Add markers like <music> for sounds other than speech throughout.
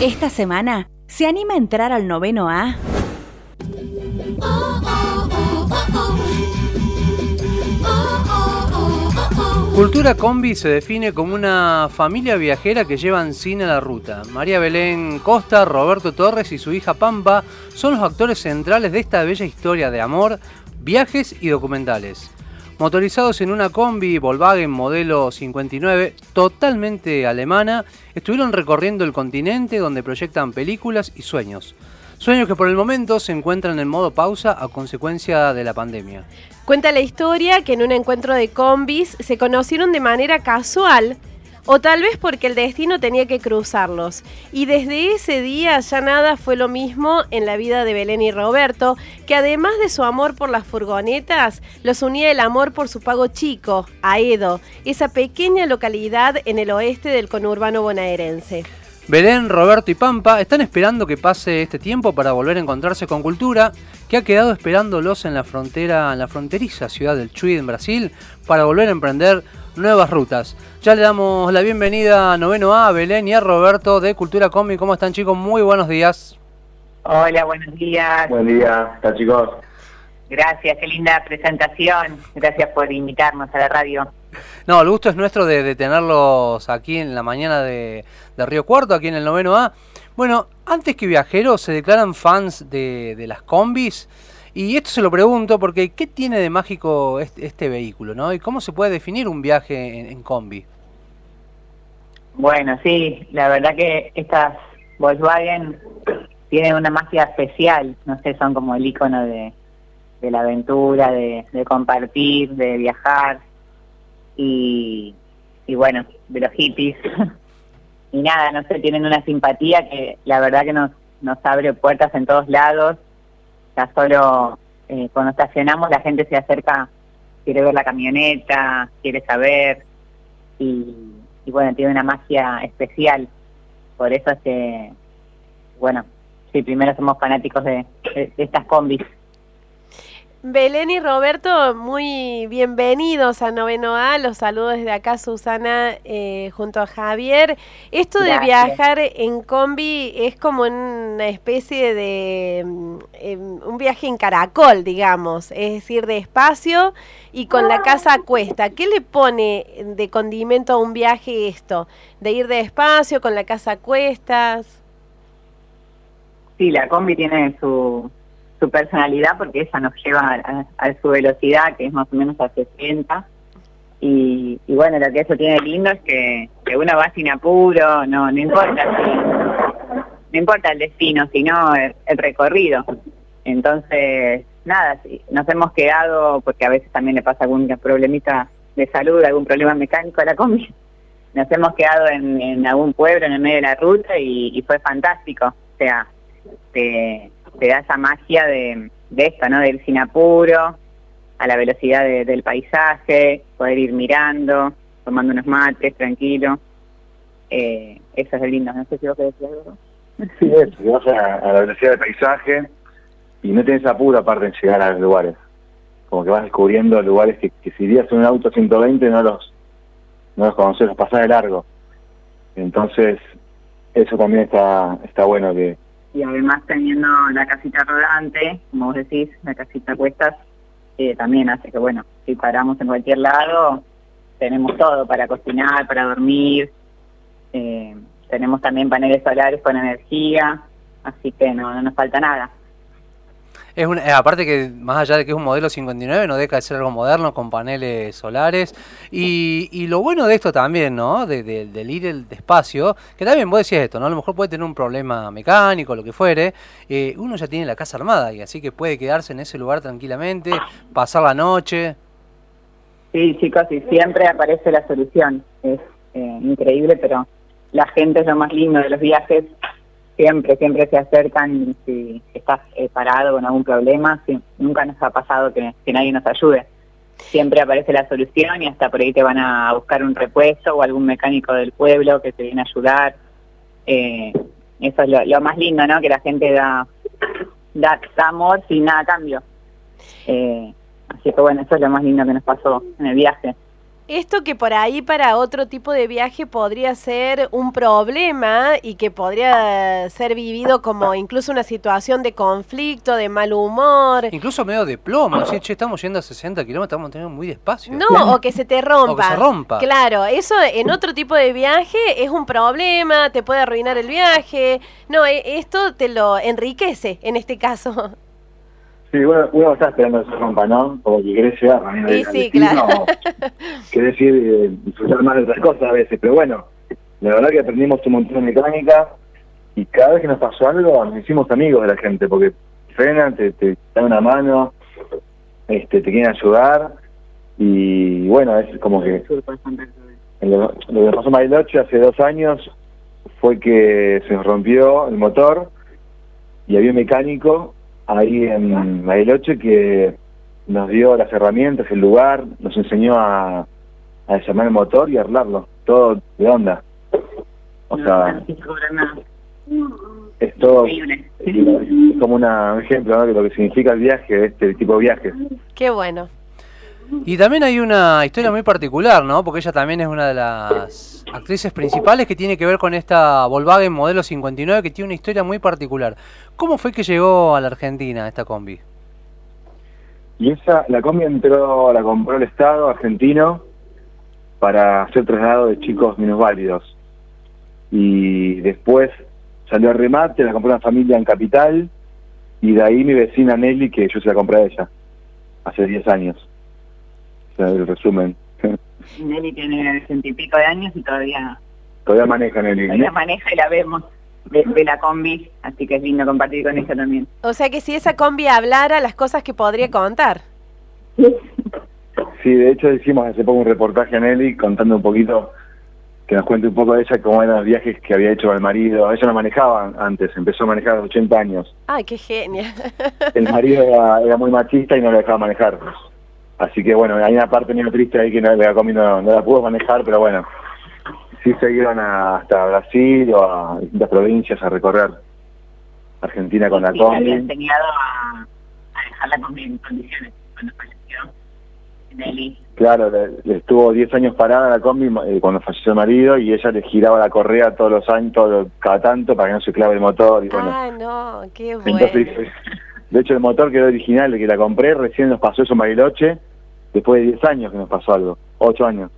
Esta semana, ¿se anima a entrar al noveno A? Cultura Combi se define como una familia viajera que llevan cine a la ruta. María Belén Costa, Roberto Torres y su hija Pampa son los actores centrales de esta bella historia de amor, viajes y documentales. Motorizados en una combi Volkswagen modelo 59, totalmente alemana, estuvieron recorriendo el continente donde proyectan películas y sueños. Sueños que por el momento se encuentran en modo pausa a consecuencia de la pandemia. Cuenta la historia que en un encuentro de combis se conocieron de manera casual o tal vez porque el destino tenía que cruzarlos. Y desde ese día ya nada fue lo mismo en la vida de Belén y Roberto, que además de su amor por las furgonetas, los unía el amor por su pago chico, Aedo, esa pequeña localidad en el oeste del conurbano bonaerense. Belén, Roberto y Pampa están esperando que pase este tiempo para volver a encontrarse con Cultura, que ha quedado esperándolos en la frontera, en la fronteriza ciudad del Chuy en Brasil, para volver a emprender nuevas rutas. Ya le damos la bienvenida a Noveno A, a Belén y a Roberto de Cultura Combi. ¿Cómo están chicos? Muy buenos días. Hola, buenos días. Buen día, ¿qué chicos? Gracias, qué linda presentación. Gracias por invitarnos a la radio. No, el gusto es nuestro de, tenerlos aquí en la mañana de, Río Cuarto, aquí en el Noveno A. Bueno, antes que viajeros, se declaran fans de, de las combis. Y esto se lo pregunto porque ¿qué tiene de mágico este, vehículo? ¿no? ¿Y cómo se puede definir un viaje en, combi? Bueno, sí, la verdad que estas Volkswagen tienen una magia especial, no sé, son como el icono de, la aventura, de, compartir, de viajar y, y bueno, de los hippies. <laughs> y nada, no sé, tienen una simpatía que la verdad que nos, nos abre puertas en todos lados solo eh, cuando estacionamos la gente se acerca, quiere ver la camioneta, quiere saber y, bueno, tiene una magia especial. Por eso es que, bueno, sí, primero somos fanáticos de estas combis. Belén y Roberto, muy bienvenidos a Noveno A. Los saludos desde acá, Susana, eh, junto a Javier. Esto de viajar en combi es como una especie de mm, em, un viaje en caracol, digamos, es decir, de espacio y con la casa a cuesta. ¿Qué le pone de condimento a un viaje esto? De ir de espacio con la casa a cuestas. Sí, la combi tiene su su personalidad porque ella nos lleva a, su velocidad, que es más o menos a 60. Y, bueno, lo que eso tiene lindo es que, uno va sin apuro, no, no importa no importa el destino, sino el, recorrido. Entonces, nada, nos hemos quedado, porque a veces también le pasa algún problemita de salud, algún problema mecánico a la combi, <laughs> nos hemos quedado en, algún pueblo en el medio de la ruta y, y fue fantástico. O sea, te, te da esa magia de, de esto, ¿no? Del sin apuro, a la velocidad del paisaje, poder ir mirando, tomando unos mates, tranquilo. Eh, eso es lindo. No sé si vos querés decir algo. Sí, eso, que vas a, la velocidad del paisaje y no tienes apuro aparte en llegar a los lugares. Como que vas descubriendo lugares que, que si irías en un auto 120 no los, no los conoces, los pasás de largo. Entonces, eso también está, está bueno que, y además teniendo la casita rodante, como vos decís, la casita cuestas, eh, también hace que, bueno, si paramos en cualquier lado, tenemos todo para cocinar, para dormir, eh, tenemos también paneles solares con energía, así que no, no nos falta nada. Es eh, aparte que más allá de que es un modelo 59, no deja de ser algo moderno con paneles solares. Y, y lo bueno de esto también, ¿no? De, del ir el despacio, que también vos decías esto, ¿no? A lo mejor puede tener un problema mecánico, lo que fuere. Eh, uno ya tiene la casa armada y así que puede quedarse en ese lugar tranquilamente, pasar la noche. Sí, chicos, y siempre aparece la solución. Es eh, increíble, pero la gente es lo más lindo de los viajes siempre, siempre se acercan si estás eh, parado con algún problema, nunca nos ha pasado que, nadie nos ayude. Siempre aparece la solución y hasta por ahí te van a buscar un repuesto o algún mecánico del pueblo que te viene a ayudar. Eh, eso es lo, más lindo, ¿no? Que la gente da, da, amor sin nada a cambio. Eh, así que bueno, eso es lo más lindo que nos pasó en el viaje. Esto que por ahí para otro tipo de viaje podría ser un problema y que podría ser vivido como incluso una situación de conflicto, de mal humor. Incluso medio de plomo, ¿sí? che, estamos yendo a 60 kilómetros, estamos teniendo muy despacio. No, o que se te rompa. O que se rompa. Claro, eso en otro tipo de viaje es un problema, te puede arruinar el viaje. No, e- esto te lo enriquece en este caso. Sí, uno, uno está esperando que se rompa, ¿no? Como que querés llegar también Sí, al sí, destino, claro. querés ir eh, disfrutar más de otras cosas a veces, pero bueno, la verdad que aprendimos un montón de mecánica y cada vez que nos pasó algo nos hicimos amigos de la gente, porque frenan, te, te dan una mano, este, te quieren ayudar y bueno, es como que lo, lo que pasó en Bariloche hace dos años fue que se nos rompió el motor y había un mecánico ahí en Bariloche que nos dio las herramientas, el lugar, nos enseñó a, a desarmar el motor y a arreglarlo, todo de onda. O sea, es todo es como una, un ejemplo ¿no? de lo que significa el viaje, este tipo de viajes. Qué bueno. Y también hay una historia muy particular, ¿no? Porque ella también es una de las actrices principales que tiene que ver con esta Volkswagen modelo 59 que tiene una historia muy particular. ¿Cómo fue que llegó a la Argentina esta combi? Y esa, la combi entró, la compró el Estado argentino para hacer traslado de chicos minusválidos. Y después salió a remate, la compró una familia en Capital, y de ahí mi vecina Nelly, que yo se la compré a ella, hace 10 años. O sea, el resumen. Nelly tiene sesenta y pico de años y todavía, Todavía maneja Nelly. todavía maneja y la vemos de, de la combi, así que es lindo compartir con ella también. O sea que si esa combi hablara, las cosas que podría contar. Sí, de hecho hicimos hace poco un reportaje a Nelly contando un poquito, que nos cuente un poco de ella, cómo eran los viajes que había hecho con el marido. Ella no manejaba antes, empezó a manejar a los 80 años. Ay, qué genia. El marido era, era muy machista y no le dejaba manejar. Así que bueno, hay una parte medio triste ahí que no, la combi no, no la pudo manejar, pero bueno, sí se iban a- hasta Brasil o a distintas provincias a recorrer Argentina con la Sí, le había combi. enseñado a, a dejar la combi en condiciones cuando falleció Nelly. Claro, le, le estuvo 10 años parada la combi eh, cuando falleció el marido y ella le giraba la correa todos los años, todo, cada tanto para que no se clave el motor y bueno. Ah, no, qué bueno. Entonces, <laughs> de hecho el motor quedó original, el que la compré, recién nos pasó eso en Bariloche, después de 10 años que nos pasó algo, 8 años.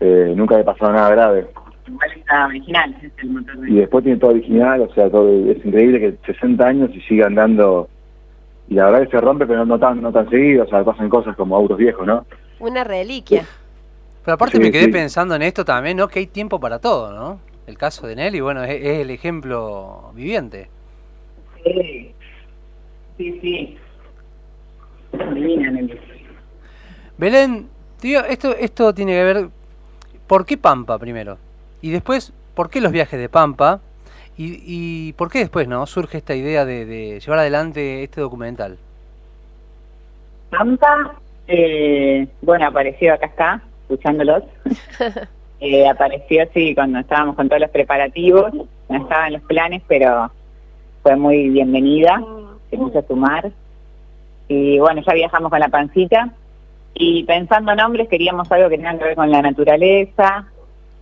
Eh, nunca le pasó nada grave. Igual está original, es el motor de Y después tiene todo original, o sea, todo, es increíble que 60 años y siga andando. Y la verdad que se rompe, pero no tan, no tan seguido, o sea, pasan cosas como autos viejos, ¿no? Una reliquia. Pero aparte Sí, me quedé sí. pensando en esto también, ¿no? Que hay tiempo para todo, ¿no? El caso de Nelly, bueno, es, es el ejemplo viviente. Sí, sí, sí. Divina, Nelly. Belén, tío, esto, esto tiene que ver, ¿por qué Pampa primero? Y después, ¿por qué los viajes de Pampa? Y, y ¿por qué después, no? Surge esta idea de, de llevar adelante este documental. Pampa, eh, bueno, apareció, acá está, escuchándolos. <laughs> Eh, apareció, sí, cuando estábamos con todos los preparativos, no estaba en los planes, pero fue muy bienvenida, se puso a sumar. Y bueno, ya viajamos con la pancita y pensando nombres queríamos algo que tenga que ver con la naturaleza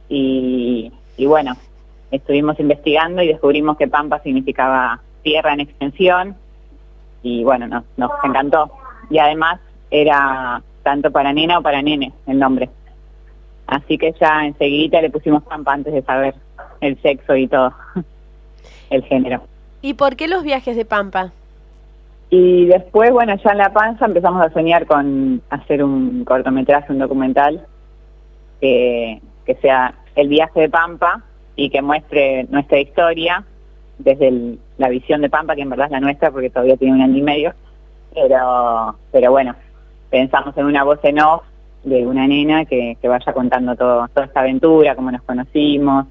y, bueno, estuvimos investigando y descubrimos que Pampa significaba tierra en extensión y bueno, nos, nos encantó. Y además era tanto para nena o para nene el nombre. Así que ya enseguida le pusimos Pampa antes de saber el sexo y todo, <laughs> el género. ¿Y por qué los viajes de Pampa? Y después, bueno, ya en La Panza empezamos a soñar con hacer un cortometraje, un documental, que, sea el viaje de Pampa y que muestre nuestra historia desde la visión de Pampa, que en verdad es la nuestra porque todavía tiene un año y medio. Pero, pero bueno, pensamos en una voz en off de una nena que, vaya contando todo, toda esta aventura, cómo nos conocimos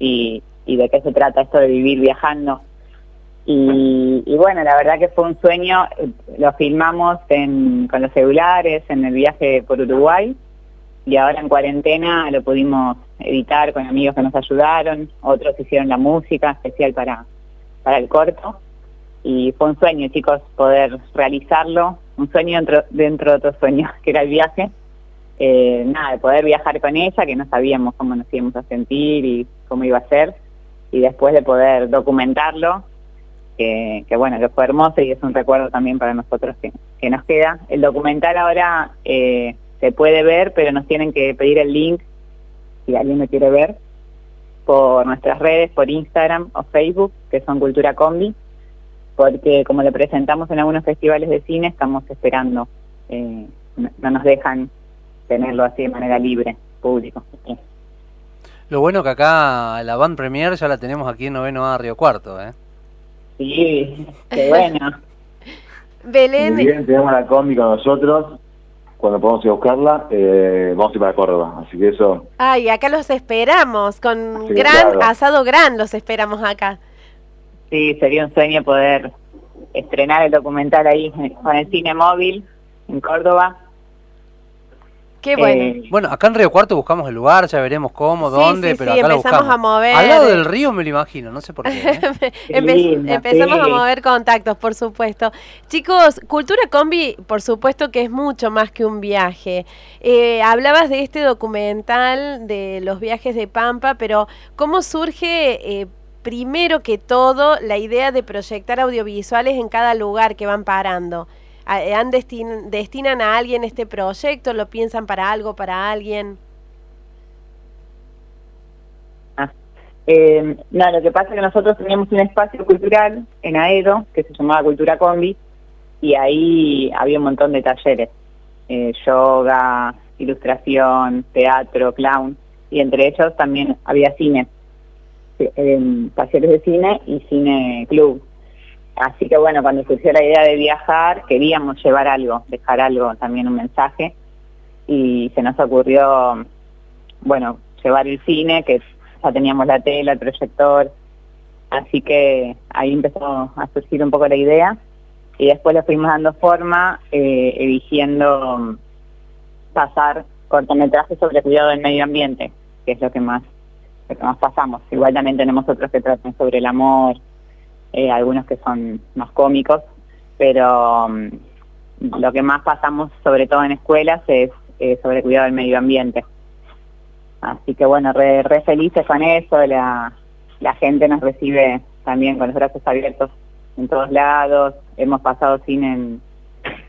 y de qué se trata esto de vivir viajando. Y, bueno, la verdad que fue un sueño, eh, lo filmamos en- con los celulares en el viaje por Uruguay y ahora en cuarentena lo pudimos editar con amigos que nos ayudaron, otros hicieron la música especial para, para el corto. Y fue un sueño chicos poder realizarlo, un sueño dentro, dentro de otro sueño <laughs> que era el viaje. Eh, nada, de poder viajar con ella, que no sabíamos cómo nos íbamos a sentir y cómo iba a ser, y después de poder documentarlo, que, bueno, que fue hermoso y es un recuerdo también para nosotros que, nos queda. El documental ahora eh, se puede ver, pero nos tienen que pedir el link, si alguien lo quiere ver, por nuestras redes, por Instagram o Facebook, que son Cultura Combi, porque como le presentamos en algunos festivales de cine, estamos esperando, eh, no nos dejan tenerlo así de manera libre, público. Lo bueno que acá la band premier ya la tenemos aquí en Noveno A Río Cuarto, ¿eh? Sí, <laughs> qué bueno. Belén. bien, tenemos la combi con nosotros. Cuando podamos ir a buscarla, eh, vamos a ir para Córdoba. Así que eso. Ay, acá los esperamos. Con gran asado gran los esperamos acá. Sí, sería un sueño poder estrenar el documental ahí con el cine móvil en Córdoba Qué bueno. Eh, bueno, acá en Río Cuarto buscamos el lugar, ya veremos cómo, dónde, pero acá empezamos a mover. Al lado del río me lo imagino, no sé por qué. ¿eh? <laughs> empezamos a mover contactos, por supuesto. Chicos, Cultura Combi, por supuesto que es mucho más que un viaje. Eh, hablabas de este documental de los viajes de Pampa, pero ¿cómo surge primero que todo la idea de proyectar audiovisuales en cada lugar que van parando? ¿Han ¿Destinan a alguien este proyecto? ¿Lo piensan para algo, para alguien? Ah, eh, no, lo que pasa es que nosotros teníamos un espacio cultural en Aedo que se llamaba Cultura Combi y ahí había un montón de talleres, eh, yoga, ilustración, teatro, clown y entre ellos también había cine, eh, talleres de cine y cine club. Así que bueno, cuando surgió la idea de viajar, queríamos llevar algo, dejar algo, también un mensaje, y se nos ocurrió, bueno, llevar el cine, que ya teníamos la tela, el proyector, así que ahí empezó a surgir un poco la idea, y después le fuimos dando forma, eh, eligiendo pasar cortometrajes sobre cuidado del medio ambiente, que es lo que más, lo que más pasamos. Igual también tenemos otros que tratan sobre el amor, eh, algunos que son más cómicos, pero mm, lo que más pasamos, sobre todo en escuelas, es eh, sobre cuidado del medio ambiente. Así que bueno, re, felices con eso, la, gente nos recibe también con los brazos abiertos en todos lados, hemos pasado cine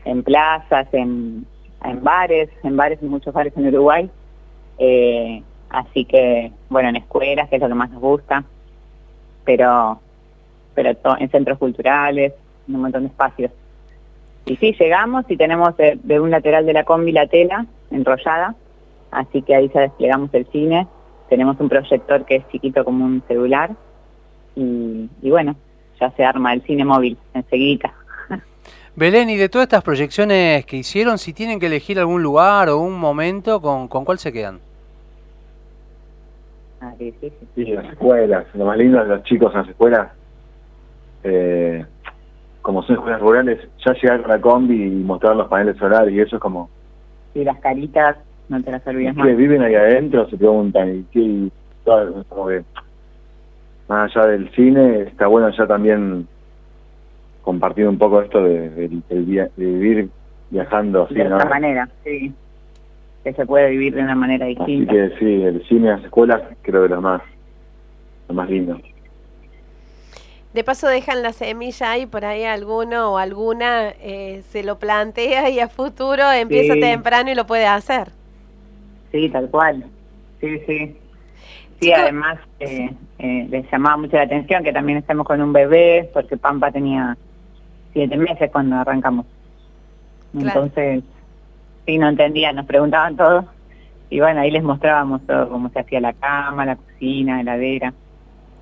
en, plazas, en, en bares, en bares, en muchos bares en Uruguay, eh, así que bueno, en escuelas, que es lo que más nos gusta, pero pero en centros culturales, en un montón de espacios. Y sí, llegamos y tenemos de, un lateral de la combi la tela enrollada, así que ahí ya desplegamos el cine, tenemos un proyector que es chiquito como un celular y, bueno, ya se arma el cine móvil enseguida. <laughs> Belén, y de todas estas proyecciones que hicieron, si tienen que elegir algún lugar o un momento, ¿con, con cuál se quedan? Ah, sí, sí, sí. las escuelas, lo más lindo de los chicos en las escuelas eh, como son escuelas rurales, ya llegar a la combi y mostrar los paneles solares y eso es como... Y las caritas, no te las olvides más. Que viven ahí adentro, se preguntan, y, qué como que, más allá del cine, está bueno ya también compartir un poco esto de, vivir viajando así, de otra manera, sí. Que se puede vivir de una manera distinta. Así que sí, el cine, las escuelas, creo que lo más, lo más lindo. De paso dejan la semilla y por ahí alguno o alguna eh, se lo plantea y a futuro empieza temprano y lo puede hacer. Sí, tal cual. Sí, sí. Sí, además eh, eh, les llamaba mucho la atención que también estemos con un bebé, porque Pampa tenía siete meses cuando arrancamos. Entonces, sí, no entendían, nos preguntaban todo. Y bueno, ahí les mostrábamos todo, cómo se hacía la cama, la cocina, heladera.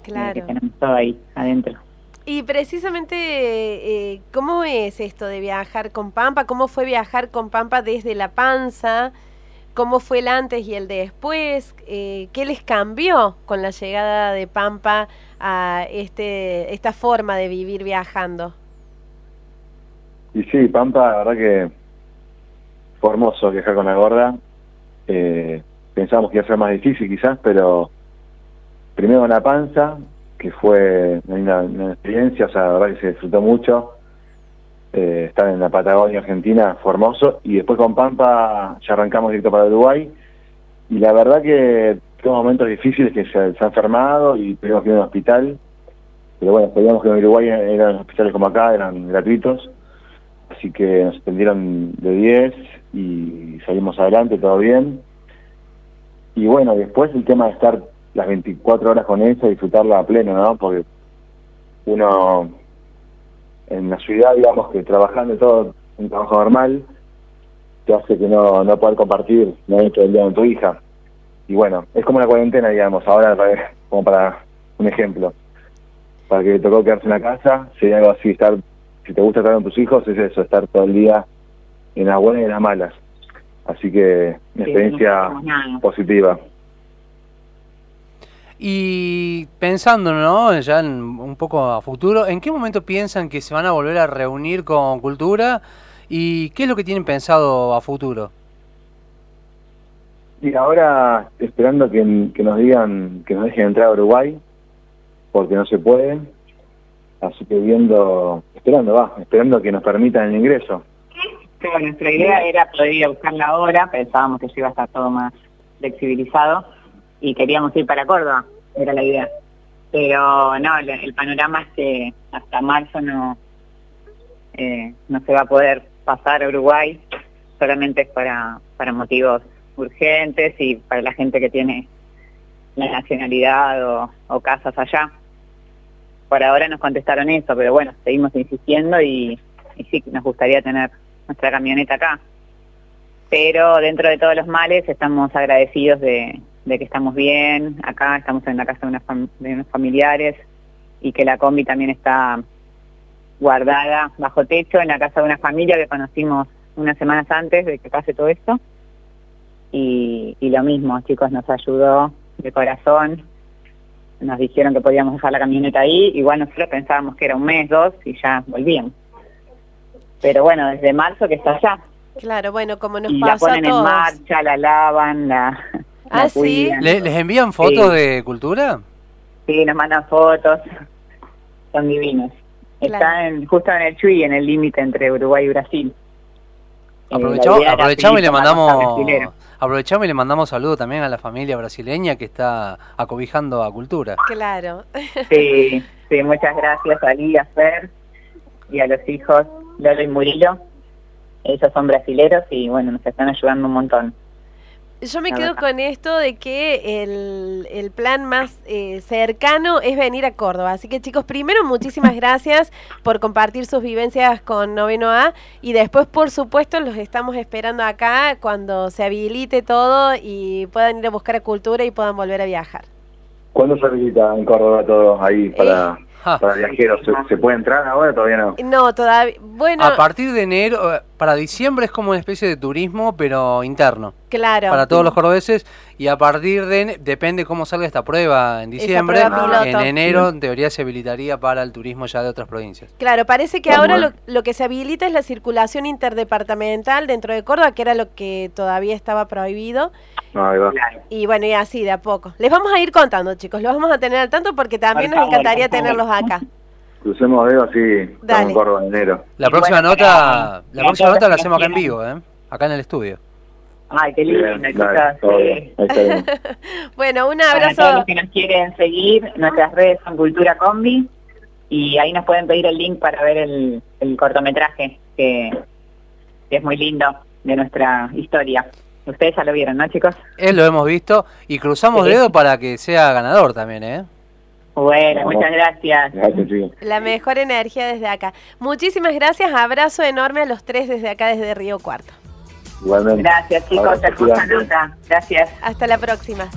Claro. que tenemos todo ahí adentro. Y precisamente, eh, ¿cómo es esto de viajar con Pampa? ¿Cómo fue viajar con Pampa desde la panza? ¿Cómo fue el antes y el después? Eh, ¿Qué les cambió con la llegada de Pampa a este, esta forma de vivir viajando? Y sí, Pampa, la verdad que fue hermoso viajar con la gorda. Eh, pensamos que iba a ser más difícil quizás, pero primero con la panza, que fue una, experiencia, o sea, la verdad que se disfrutó mucho. eh, estar en la Patagonia Argentina, Formoso, y después con Pampa ya arrancamos directo para Uruguay, y la verdad que tuvo momentos difíciles que se, se ha enfermado y tuvimos que ir a un hospital, pero bueno, sabíamos que en Uruguay eran hospitales como acá, eran gratuitos, así que nos atendieron de 10 y salimos adelante, todo bien. Y bueno, después el tema de estar las 24 horas con eso, disfrutarla a pleno, ¿no? Porque uno en la ciudad, digamos que trabajando todo un trabajo normal, te hace que no, no poder compartir no todo el día con tu hija. Y bueno, es como la cuarentena, digamos, ahora como para un ejemplo. Para que le tocó quedarse en la casa, sería algo así, estar, si te gusta estar con tus hijos, es eso, estar todo el día en las buenas y en las malas. Así que una experiencia positiva. Y pensando, ¿no? Ya un poco a futuro, ¿en qué momento piensan que se van a volver a reunir con Cultura? ¿Y qué es lo que tienen pensado a futuro? Y ahora esperando que, nos digan, que nos dejen entrar a Uruguay, porque no se puede. Así que viendo, esperando, va, esperando que nos permitan el ingreso. Pero nuestra idea era poder ir a buscar la hora, pensábamos que iba a estar todo más flexibilizado y queríamos ir para Córdoba, era la idea. Pero no, el, panorama es que hasta marzo no, eh, no se va a poder pasar a Uruguay, solamente es para, para motivos urgentes y para la gente que tiene la nacionalidad o, casas allá. Por ahora nos contestaron eso, pero bueno, seguimos insistiendo y, y sí, nos gustaría tener nuestra camioneta acá. Pero dentro de todos los males estamos agradecidos de, de que estamos bien, acá estamos en la casa de, unos familiares y que la combi también está guardada bajo techo en la casa de una familia que conocimos unas semanas antes de que pase todo esto. Y, y lo mismo, chicos, nos ayudó de corazón, nos dijeron que podíamos dejar la camioneta ahí, igual nosotros pensábamos que era un mes, dos y ya volvíamos. Pero bueno, desde marzo que está allá. Claro, bueno, como nos y la ponen en marcha, la lavan, la, Ah, sí. ¿Les envían fotos de cultura? Sí, nos mandan fotos. Son divinos. Están justo en el Chuy, en el límite entre Uruguay y Brasil. Eh, aprovechamos, y le mandamos aprovechamos y le mandamos saludos también a la familia brasileña que está acobijando a Cultura. Claro. Sí, sí, muchas gracias a Lía, Fer y a los hijos Lolo y Murillo. Ellos son brasileros y bueno, nos están ayudando un montón. Yo me quedo con esto de que el, plan más eh, cercano es venir a Córdoba. Así que chicos, primero muchísimas <laughs> gracias por compartir sus vivencias con Noveno A y después, por supuesto, los estamos esperando acá cuando se habilite todo y puedan ir a buscar a cultura y puedan volver a viajar. ¿Cuándo se habilita en Córdoba todo ahí para...? Eh, para viajeros. ¿Se, puede entrar ahora? Todavía no. No, todavía. Bueno. A partir de enero, eh, para diciembre es como una especie de turismo, pero interno. Claro. Para todos los cordobeses. Y a partir de. Depende cómo salga esta prueba en diciembre. en enero, en teoría, se habilitaría para el turismo ya de otras provincias. Claro, parece que ahora lo, que se habilita es la circulación interdepartamental dentro de Córdoba, que era lo que todavía estaba prohibido. Y bueno, y así de a poco. Les vamos a ir contando, chicos. Los vamos a tener al tanto porque también nos encantaría tenerlos acá. Crucemos dedos así, en Córdoba en enero. La próxima nota, la próxima nota la hacemos acá en vivo, ¿eh? Acá en el estudio. Ay, qué lindo, chicas. <laughs> bueno, un abrazo. Para todos los que nos quieren seguir, nuestras redes son Cultura Combi y ahí nos pueden pedir el link para ver el, cortometraje que, es muy lindo de nuestra historia. Ustedes ya lo vieron, ¿no, chicos? Él lo hemos visto y cruzamos dedos para que sea ganador también, ¿eh? Bueno, muchas gracias. Gracias, La mejor energía desde acá. Muchísimas gracias. Abrazo enorme a los tres desde acá, desde Río Cuarto. Igualmente. Gracias, chicos. Gracias. Hasta la próxima.